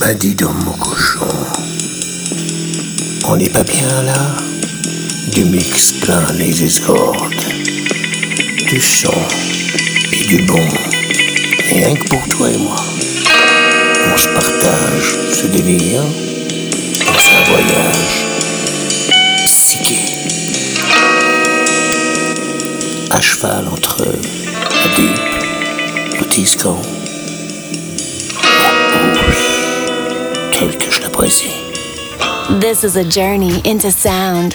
Bah dis donc mon cochon, on n'est pas bien là? Du mix plein les escortes, du son et du bon, rien que pour toi et moi. On se partage ce délire, c'est un voyage psyché. À cheval entre la disco, Poesie. This is a journey into sound.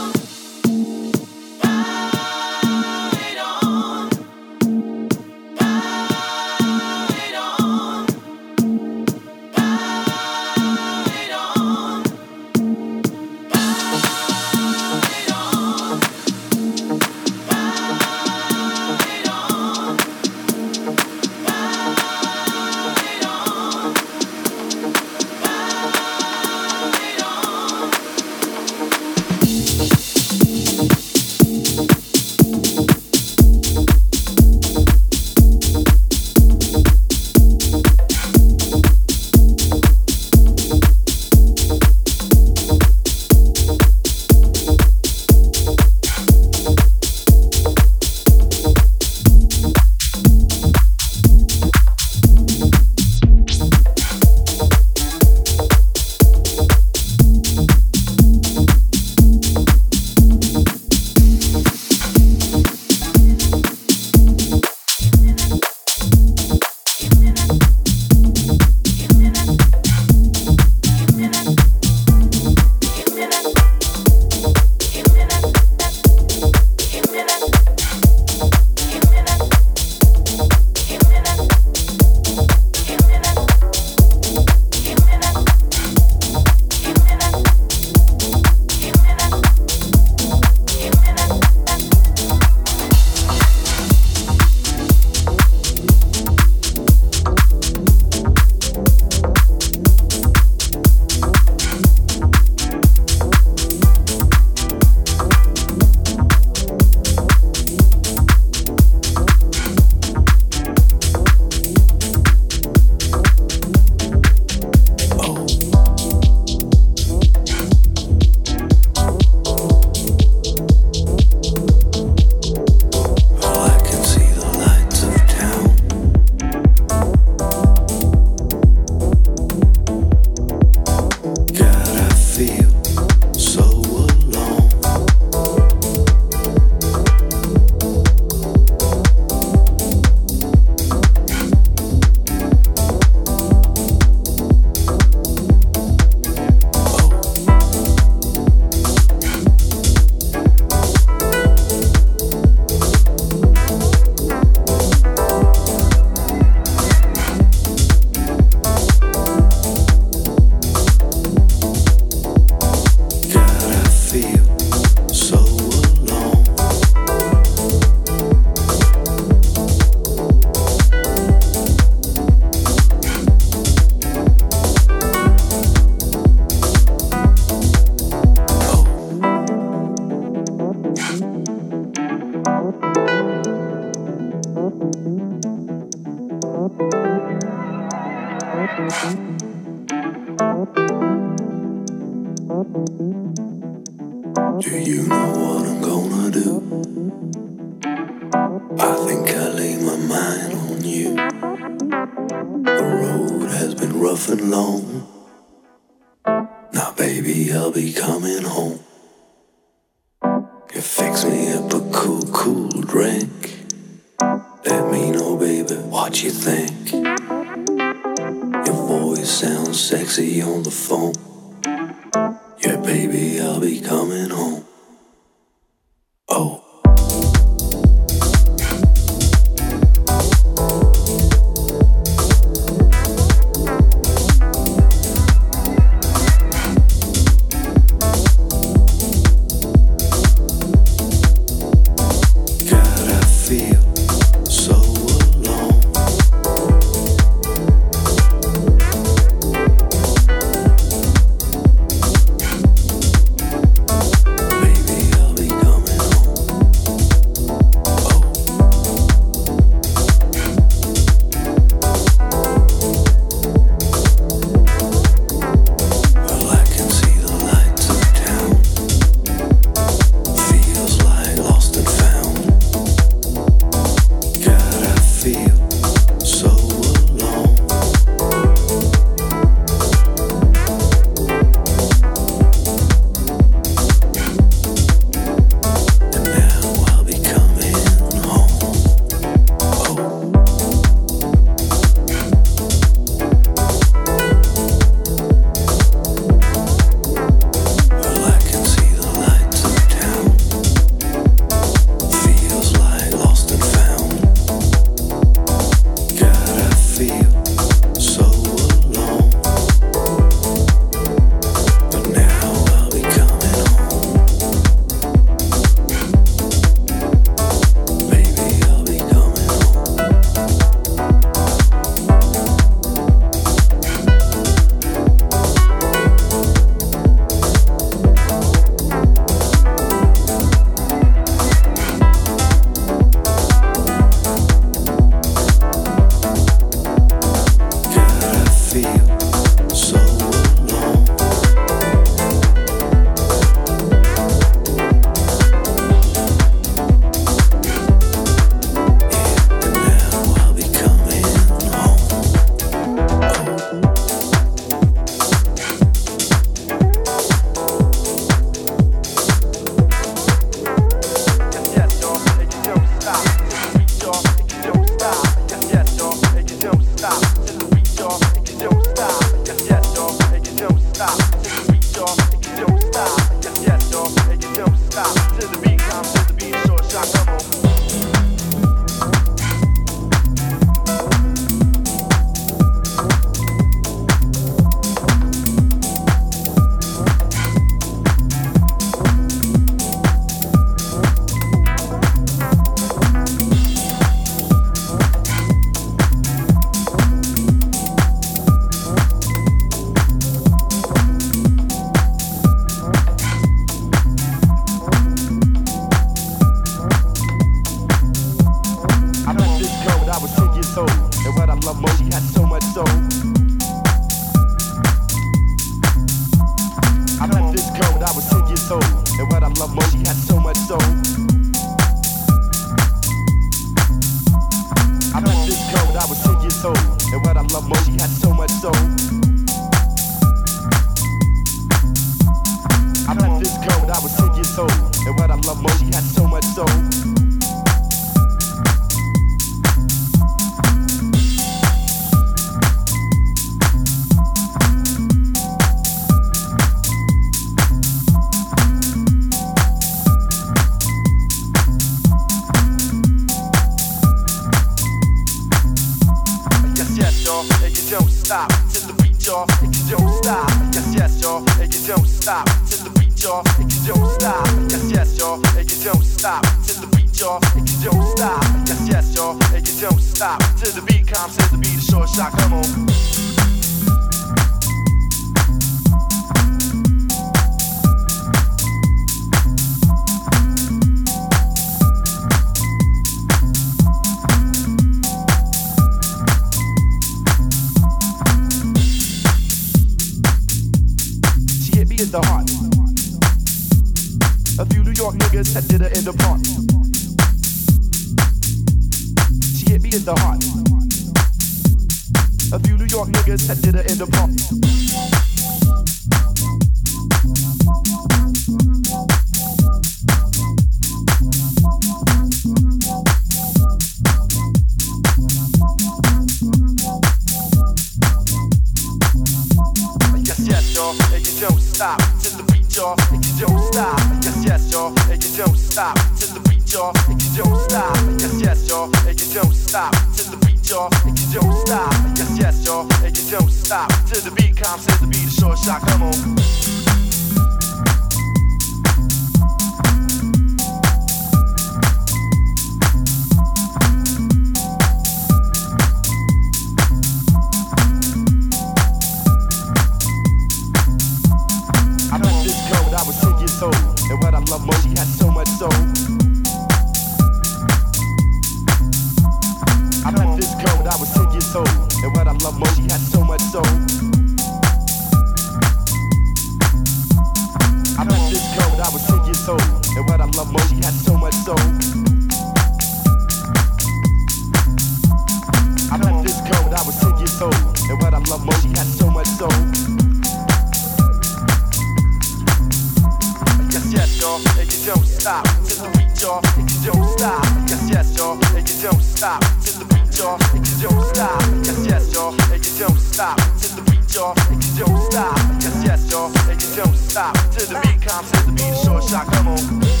and you don't stop. Yes, yes, y'all, and you don't stop. To the beat, y'all, and you don't stop. Yes, yes, y'all, and you don't stop. To the beat, y'all, and you don't stop. Yes, yes, y'all, and you don't stop. To the beat, comes to the beat, short shot, come on.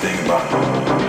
Thing about.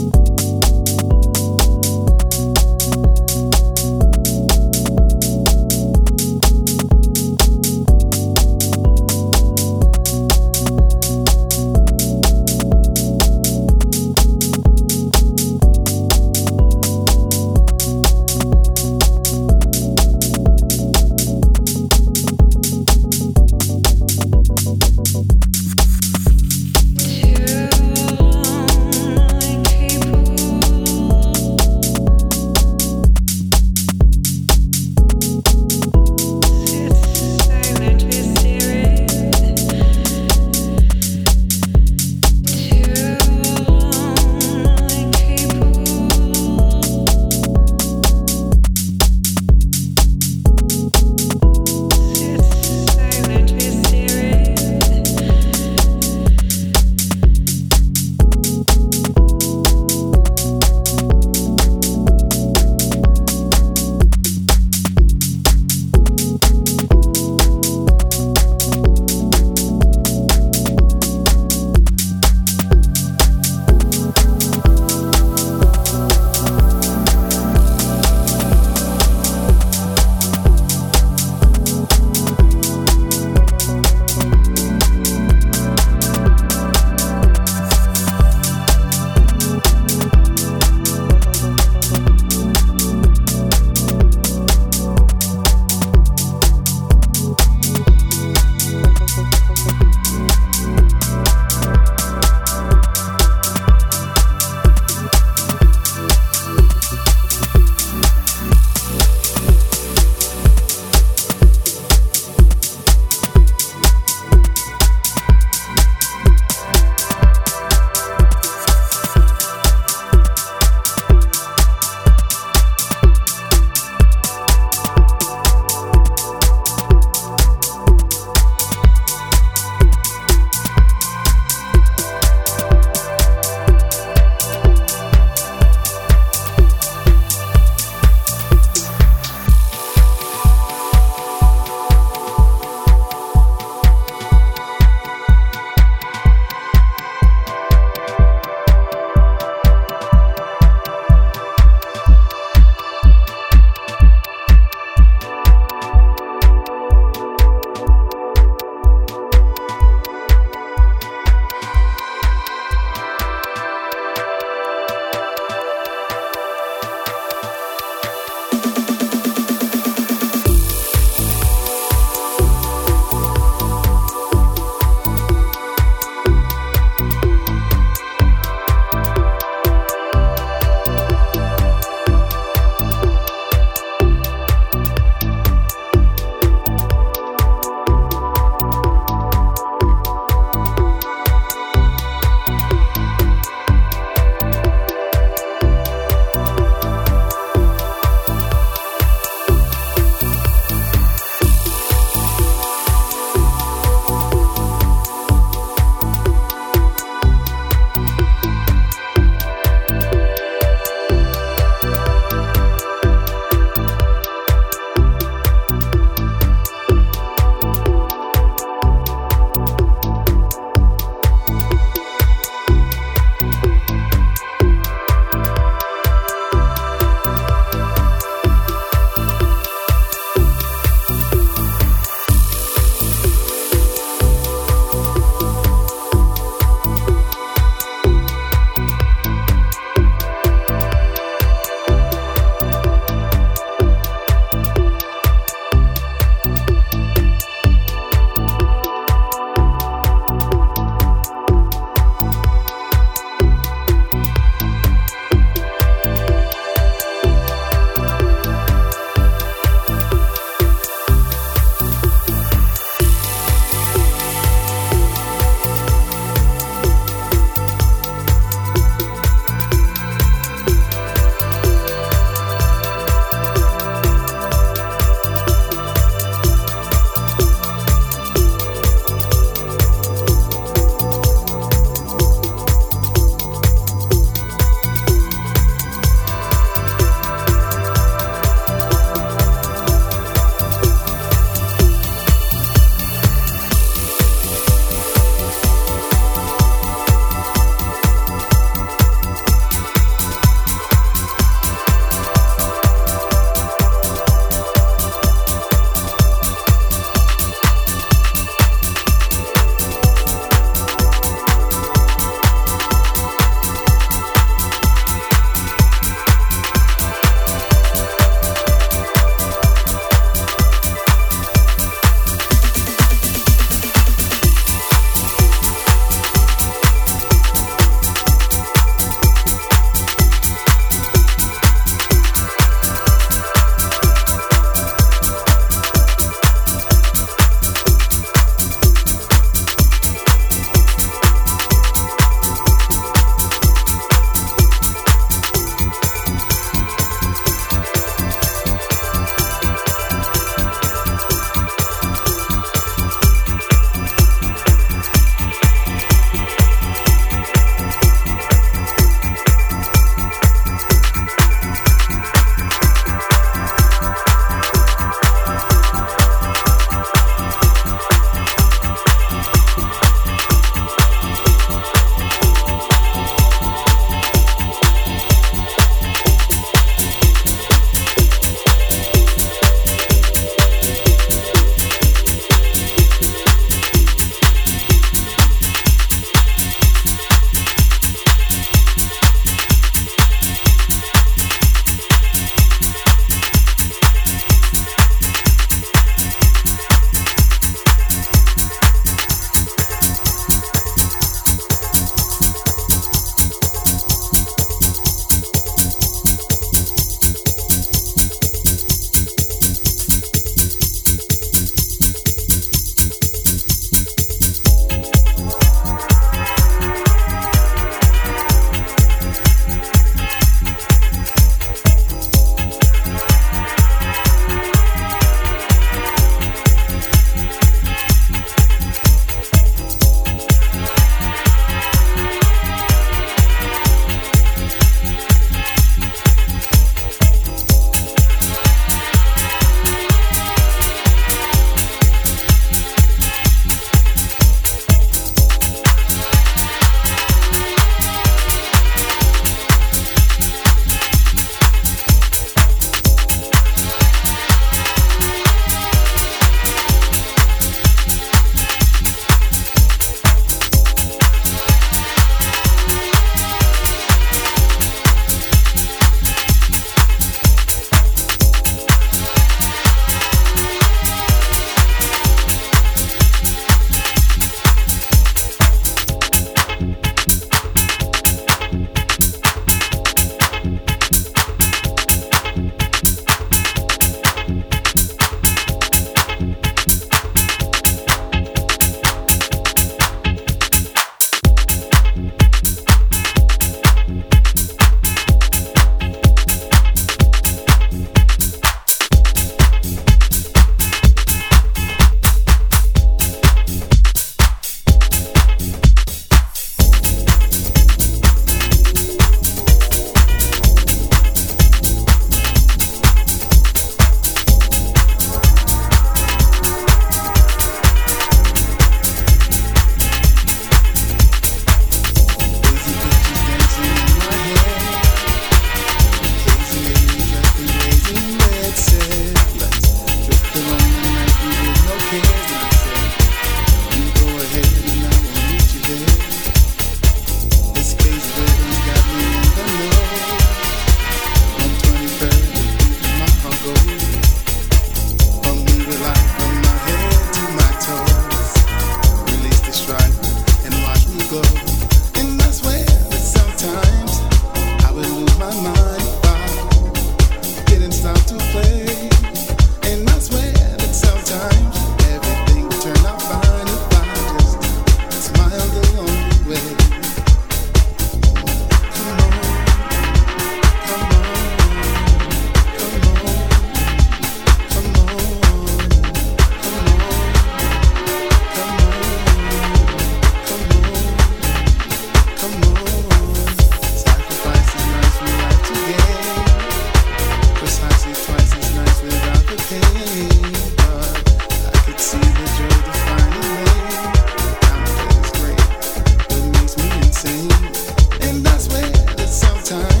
time.